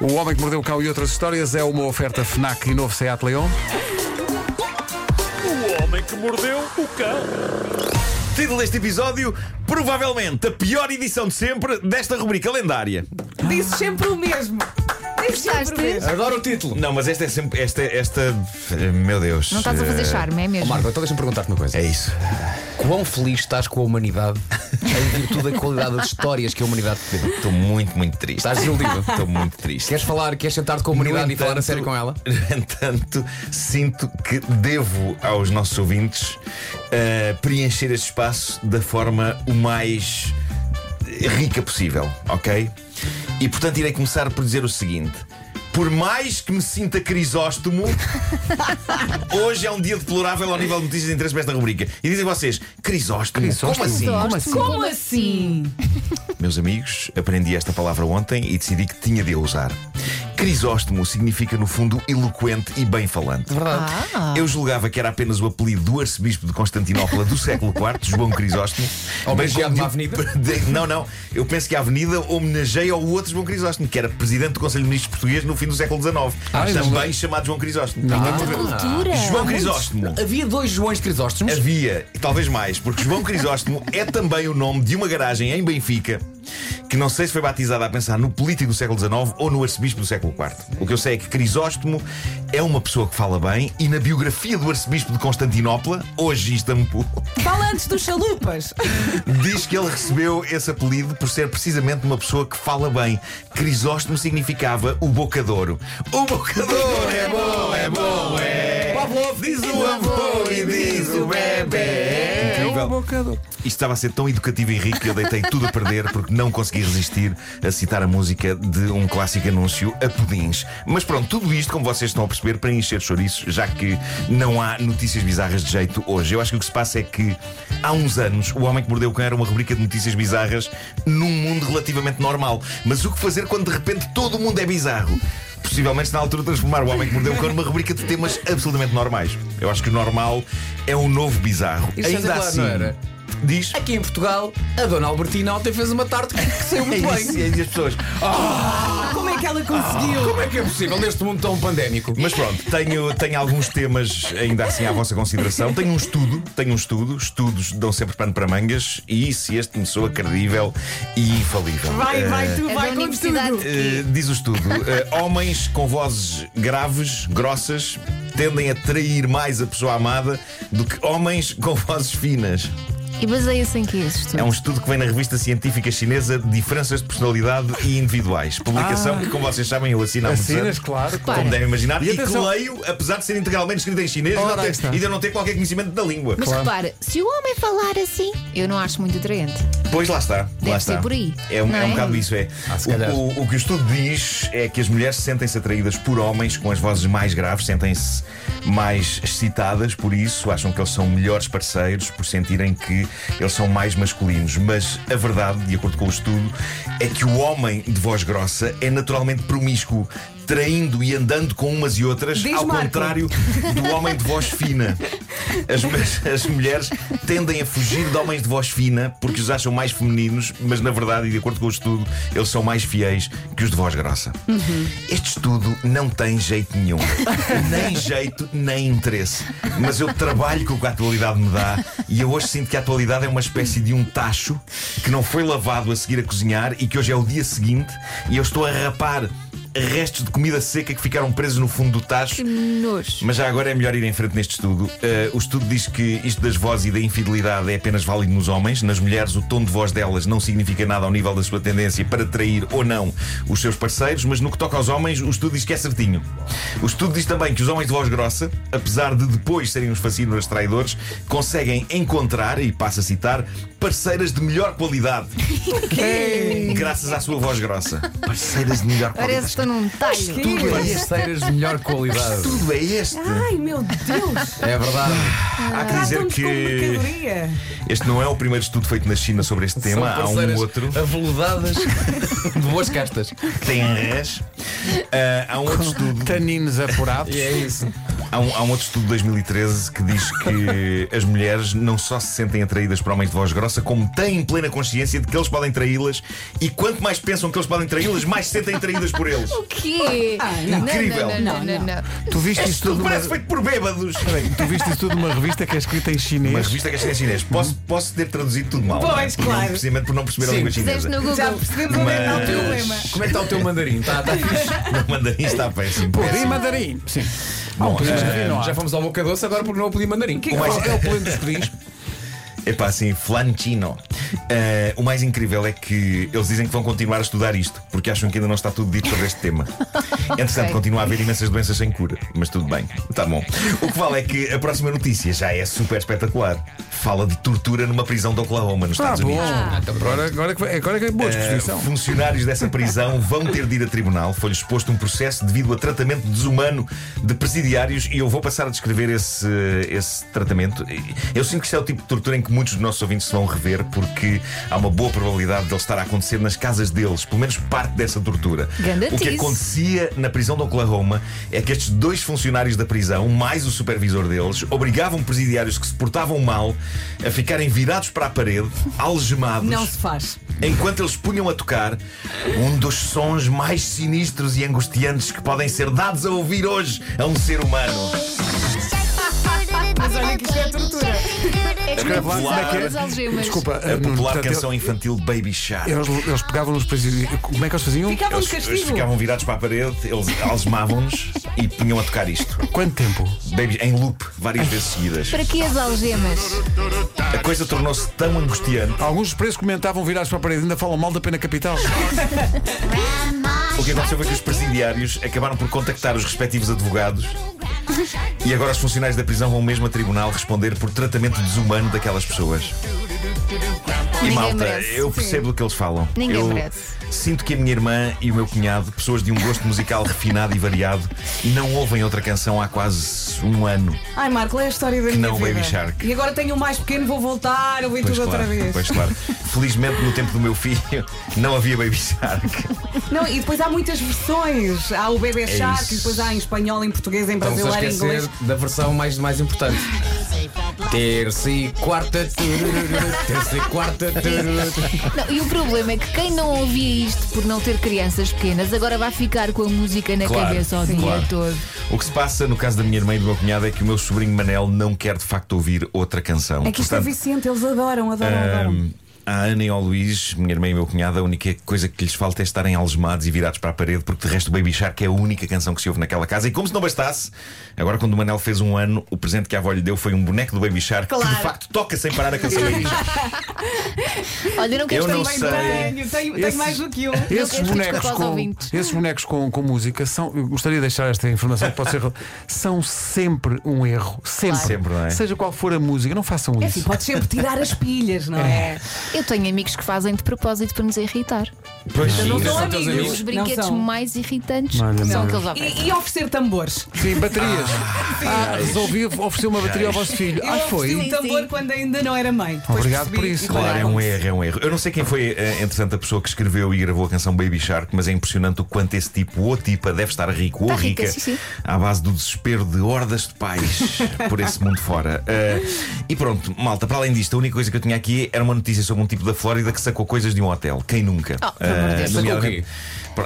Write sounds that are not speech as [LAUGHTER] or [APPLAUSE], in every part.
O Homem que Mordeu o Cão e outras histórias é uma oferta FNAC e novo Seat Leon. O homem que mordeu o cão. Título deste episódio: provavelmente a pior edição de sempre desta rubrica lendária. Disse sempre o mesmo. Mesmo. Adoro o título. Não, mas esta é sempre. Esta, esta. Meu Deus. Não estás a fazer Eh, charme, é Ó mesmo? Marco, então deixa-me perguntar-te uma coisa. É isso. Quão feliz estás com a humanidade em virtude da qualidade das histórias que a humanidade te deu? Estou muito, muito triste. Estás desiludido? Estou muito triste. Queres falar, queres sentar-te com a humanidade e falar a sério com ela? [LAUGHS] No entanto, sinto que devo aos nossos ouvintes eh, preencher este espaço da forma o mais rica possível, ok? E portanto irei começar por dizer o seguinte. Por mais que me sinta crisóstomo, [LAUGHS] hoje é um dia deplorável ao nível de notícias de interesse para esta rubrica. E dizem vocês, crisóstomo? Como assim? Como assim? Como assim? Meus amigos, aprendi esta palavra ontem e decidi que tinha de a usar. Crisóstomo significa, no fundo, eloquente e bem falante. Verdade. Ah, Eu julgava que era apenas o apelido do arcebispo de Constantinopla do século IV, João Crisóstomo. [LAUGHS] Homenageado como avenida? [LAUGHS] de- Não, não. Eu penso que a avenida homenageia ao outro João Crisóstomo, que era presidente do Conselho de Ministros português no fim do século XIX. Ah, não também lembro. chamado João Crisóstomo. Não de- cultura. João Crisóstomo. Havia dois Joões Crisóstomos. Havia, e talvez mais, porque João [LAUGHS] Crisóstomo é também o nome de uma garagem em Benfica que não sei se foi batizada a pensar no político do século XIX ou no arcebispo do século IV. O que eu sei é que Crisóstomo é uma pessoa que fala bem e na biografia do arcebispo de Constantinopla, hoje Istambul, Fala antes dos chalupas. [LAUGHS] diz que ele recebeu esse apelido por ser precisamente uma pessoa que fala bem. Crisóstomo significava o bocadouro. O bocadouro é bom, é bom, é. Pavlov diz o avô e diz o bebê. É Incrível. bocador. Isto estava a ser tão educativo e rico que eu deitei tudo a perder porque não consegui resistir a citar a música de um clássico anúncio a pudins. Mas pronto, tudo isto, como vocês estão a perceber, para encher chouriços, já que não há notícias bizarras de jeito hoje. Eu acho que o que se passa é que há uns anos o Homem que Mordeu o Cão era uma rubrica de notícias bizarras num mundo relativamente normal. Mas o que fazer quando de repente todo o mundo é bizarro? Possivelmente na altura transformar o Homem que Mordeu o Cão numa rubrica de temas absolutamente normais. Eu acho que o normal é o novo bizarro. Isso é Ainda assim. Diz. Aqui em Portugal, a Dona Albertina ontem fez uma tarte que saiu [LAUGHS] É muito isso, bem. e as pessoas. Como é que ela conseguiu? Como é que é possível neste mundo tão pandémico? Mas pronto, tenho, tenho alguns temas ainda assim à vossa consideração. Tenho um estudo, tenho um estudo. Estudos dão sempre pano para mangas. E se este me soa credível e infalível. Vai, Eh, vai, tu É vai da com tudo. eh, diz o estudo: eh, homens com vozes graves, grossas, tendem a trair mais a pessoa amada do que homens com vozes finas. E baseia-se em que esse estudo? É um estudo que vem na revista científica chinesa Diferenças de Personalidade e Individuais. Publicação que, como vocês sabem, eu assino há muitos Assinas, anos. claro. Como devem imaginar, E e, que atenção- leio, apesar de ser integralmente escrito em chinês e Ora, não ter- e de não ter qualquer conhecimento da língua. Mas repara, se o homem falar assim, eu não acho muito atraente. Pois lá está. Deve lá ser está. por aí, É, um- não é um é? bocado isso, é. Ah, se o, o- o que o estudo diz é que as mulheres sentem-se atraídas por homens com as vozes mais graves, sentem-se mais excitadas por isso, acham que eles são melhores parceiros por sentirem que eles são mais masculinos. Mas a verdade, de acordo com o estudo, é que o homem de voz grossa é naturalmente promíscuo. Traindo e andando com umas e outras, Diz, ao Marco. contrário do homem de voz fina. As, as mulheres tendem a fugir de homens de voz fina porque os acham mais femininos, mas na verdade, e de acordo com o estudo, eles são mais fiéis que os de voz grossa. Este estudo não tem jeito nenhum. nem jeito, nem interesse. Mas eu trabalho com o que a atualidade me dá e eu hoje sinto que a atualidade é uma espécie de um tacho que não foi lavado a seguir a cozinhar e que hoje é o dia seguinte e eu estou a rapar restos de comida seca que ficaram presos no fundo do tacho. Nojo. Mas já agora é melhor ir em frente neste estudo. Uh, o estudo diz que isto das vozes e da infidelidade é apenas válido nos homens. Nas mulheres, o tom de voz delas não significa nada ao nível da sua tendência para trair ou não os seus parceiros. Mas no que toca aos homens, o estudo diz que é certinho. O estudo diz também que os homens de voz grossa, apesar de depois serem os fascínoras traidores, conseguem encontrar, e passo a citar, parceiras de melhor qualidade. [LAUGHS] Graças à sua voz grossa. Parceiras de melhor qualidade. Estou num talho. Tudo é este. Parceiras de melhor qualidade. Tudo é este. Ai, meu Deus. É verdade. Há que dizer que mercadoria. este não é o primeiro estudo feito na China sobre este tema. Há um parceiras outro aveludadas de boas castas. tem res. Ah, há um outro estudo. Taninos apurados. E é isso. Há um, há um outro estudo de 2013 que diz que [LAUGHS] as mulheres não só se sentem atraídas por homens de voz grossa, como têm plena consciência de que eles podem traí-las e quanto mais pensam que eles podem traí-las, mais se sentem atraídas por eles. [LAUGHS] O quê? não. Incrível. Não, não, não, não, não. Tu viste isso tudo parece feito por bêbados. Peraí, tu viste isso tudo numa revista que é escrita em Uma chinês. revista que é em chinês. Posso, posso ter traduzido tudo mal. é? Pois, não- claro. Precisamente por não perceber a Sim. língua Fizeste chinesa. no Google. Já percebemos onde é que está o Mas- problema. Como é que está o teu mandarim? Está, está [LAUGHS] fixe? O mandarim está péssimo. Pudim mandarim. Sim. Bom, eh, há. Já fomos ao boca doce, agora porque não podia mandarim. Que O mais que é o pleno dos pudins. Epá, assim, flancino. Eh, o mais incrível é que eles dizem que vão continuar a estudar isto, porque acham que ainda não está tudo dito sobre este tema. [LAUGHS] Entretanto, Ok. continua a haver imensas doenças sem cura, mas tudo bem, está bom. O que vale é que a próxima notícia já é super espetacular. Fala de tortura numa prisão de Oklahoma, nos Ah, Estados. Unidos. Agora, agora, é que vai- agora é que é boa Uh, disposição. funcionários dessa prisão vão ter de ir a tribunal. Foi-lhes exposto um processo devido a tratamento desumano de presidiários e eu vou passar a descrever esse, esse tratamento. Eu sinto que isto é o tipo de tortura em que muitos dos nossos ouvintes se vão rever porque há uma boa probabilidade de ele estar a acontecer nas casas deles, pelo menos parte dessa tortura. O que acontecia na prisão de Oklahoma é que estes dois funcionários da prisão, mais o supervisor deles, obrigavam presidiários que se portavam mal a ficarem virados para a parede, algemados Não se faz. enquanto eles punham a tocar um dos sons mais sinistros e angustiantes que podem ser dados a ouvir hoje a um ser humano. É que Escreve lá não como é que é. Desculpa, A Nuno, popular portanto, canção infantil Baby Shark. Eles, eles pegavam nos presídios. Como é que eles faziam? Ficavam de Eles, eles castigo. ficavam virados para a parede, eles algemavam-nos e punham a tocar isto. Quanto tempo? Baby, em loop, várias vezes seguidas. Para que as algemas? A coisa tornou-se tão angustiante. Alguns dos presos comentavam virados para a parede, ainda falam mal da pena capital. O que aconteceu foi que os presidiários acabaram por contactar os respectivos advogados e agora os funcionários da prisão vão mesmo a tribunal responder por tratamento desumano daquelas pessoas. E Ninguém malta, merece. eu percebo do que eles falam. Ninguém eu merece. Sinto que a minha irmã e o meu cunhado, pessoas de um gosto musical refinado e variado, não ouvem outra canção há quase um ano. Ai, Marco, é a história da Que minha não, vida. Baby Shark. E agora tenho um mais pequeno, vou voltar, ouvir tudo claro, outra vez. pois claro. [LAUGHS] Felizmente no tempo do meu filho não havia Baby Shark. Não, e depois há muitas versões. Há o Bebê Shark, isso. e depois há em espanhol, em português, em Estamos a brasileiro, em esquecer inglês. da versão mais, mais importante. Terça e quarta, turururu, terça e quarta, turururu. Não, e o problema é que quem não ouvia isto por não ter crianças pequenas agora vai ficar com a música na Claro, cabeça o dia claro. todo. O que se passa no caso da minha irmã e do meu cunhado é que o meu sobrinho Manel não quer de facto ouvir outra canção. É que isto é Portanto, viciante, eles adoram, adoram, adoram. À Ana e ao Luís, minha irmã e meu cunhado, a única coisa que lhes falta é estarem algemados e virados para a parede, porque de resto o Baby Shark é a única canção que se ouve naquela casa. E como se não bastasse, agora quando o Manel fez um ano, o presente que a avó lhe deu foi um boneco do Baby Shark que de Claro. facto toca sem parar a canção Baby Shark. [LAUGHS] Olha, não quero Eu não sei. Tenho, tenho, Esses- mais do que um. Esses bonecos, com, esses bonecos com, com música são. Eu gostaria de deixar esta informação que pode ser. São sempre um erro. Sempre. Sempre, não é? Seja qual for a música, não façam É isso. assim, podes sempre tirar as pilhas, não é? Eu tenho amigos que fazem de propósito para nos irritar. Pois Não são são teus amigos. Os brinquedos são. mais irritantes Olha, são aqueles. E, e oferecer tambores. Sim, baterias. Ah, resolvi oferecer uma bateria ao vosso filho. Eu Ah, ofereci foi. um tambor sim. quando ainda não era mãe. Depois Obrigado por isso. Claro, é um erro, é um erro. Eu não sei quem foi, eh, entretanto, a pessoa que escreveu e gravou a canção Baby Shark, mas é impressionante o quanto esse tipo ou tipa deve estar rico ou Está rica, rica sim, sim. à base do desespero de hordas de pais [LAUGHS] por esse mundo fora. Eh, e pronto, malta, para além disto, a única coisa que eu tinha aqui era uma notícia sobre um tipo da Flórida que sacou coisas de um hotel. Quem nunca? Oh. Eh, Sacou o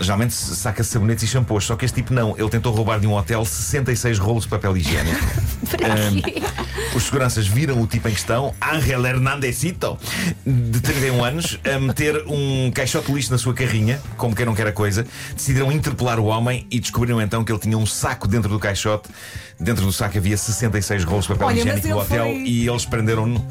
Geralmente saca sabonetes e shampoos, só que este tipo não. Ele tentou roubar de um hotel 66 rolos de papel higiênico. [LAUGHS] Para quê? Os seguranças viram o tipo em questão, Ángel Hernandezito, de 31 anos, a meter um caixote de lixo na sua carrinha, como quem não quer a coisa. Decidiram interpelar o homem e descobriram então que ele tinha um saco dentro do caixote. Dentro do saco havia 66 rolos de papel Olha, higiênico do hotel foi- e eles prenderam-no.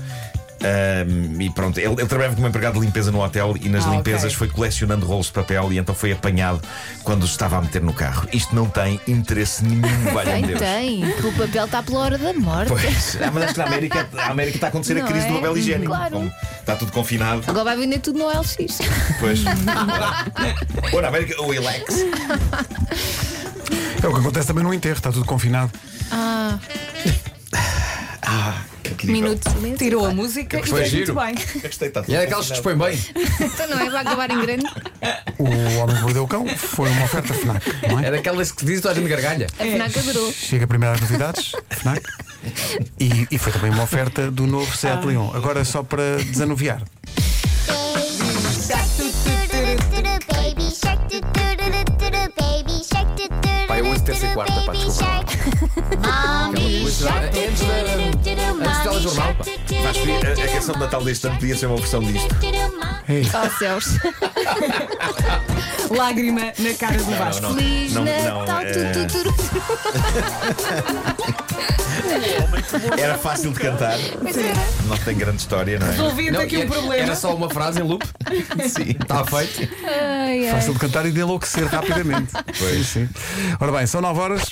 Ahm, e pronto, ele, ele trabalhava como empregado de limpeza no hotel e nas Ah, limpezas ok. foi colecionando rolos de papel e então foi apanhado quando estava a meter no carro. Isto não tem interesse nenhum, [LAUGHS] valha-me Deus. tem. O papel está pela hora da morte. Pois, ah, mas acho que na América, a América está a acontecer a Não crise do é? papel higiênico. Claro. Como está tudo confinado. Agora vai vender tudo no LX. Pois. [LAUGHS] Ou na América, o Elex. É o que acontece também no enterro, está tudo confinado. Ah, incrível. Minuto de silêncio. Tirou a música e foi fez muito giro. bem. Gostei, tudo E é daquelas que dispõem bem. [LAUGHS] Então não é para acabar em grande. O Homem que Mordeu o Cão foi uma oferta FNAC, não é? É daquelas que diz toda a gente gargalha. A FNAC adorou. Chega primeiro às novidades, FNAC. E, e foi também uma oferta do novo Seat Leon. Agora só para desanuviar. Pá, desculpa. Mommy Antes do telejornal, pá. Mas a, a canção de Natal deste ano podia ser uma versão disto. Ei, Oh céus. Lágrima na cara do Vasco. não. Feliz Não, Natal. não, tu, tu, tu, tu. [LAUGHS] Era fácil de cantar. Não tem grande história, não é? Resolvido aqui um era- problema. Era só uma frase em loop. [LAUGHS] Sim. Está feito. Ai, ai. fácil de cantar e de enlouquecer rapidamente. Sim, sim. Ora bem, são 9 horas.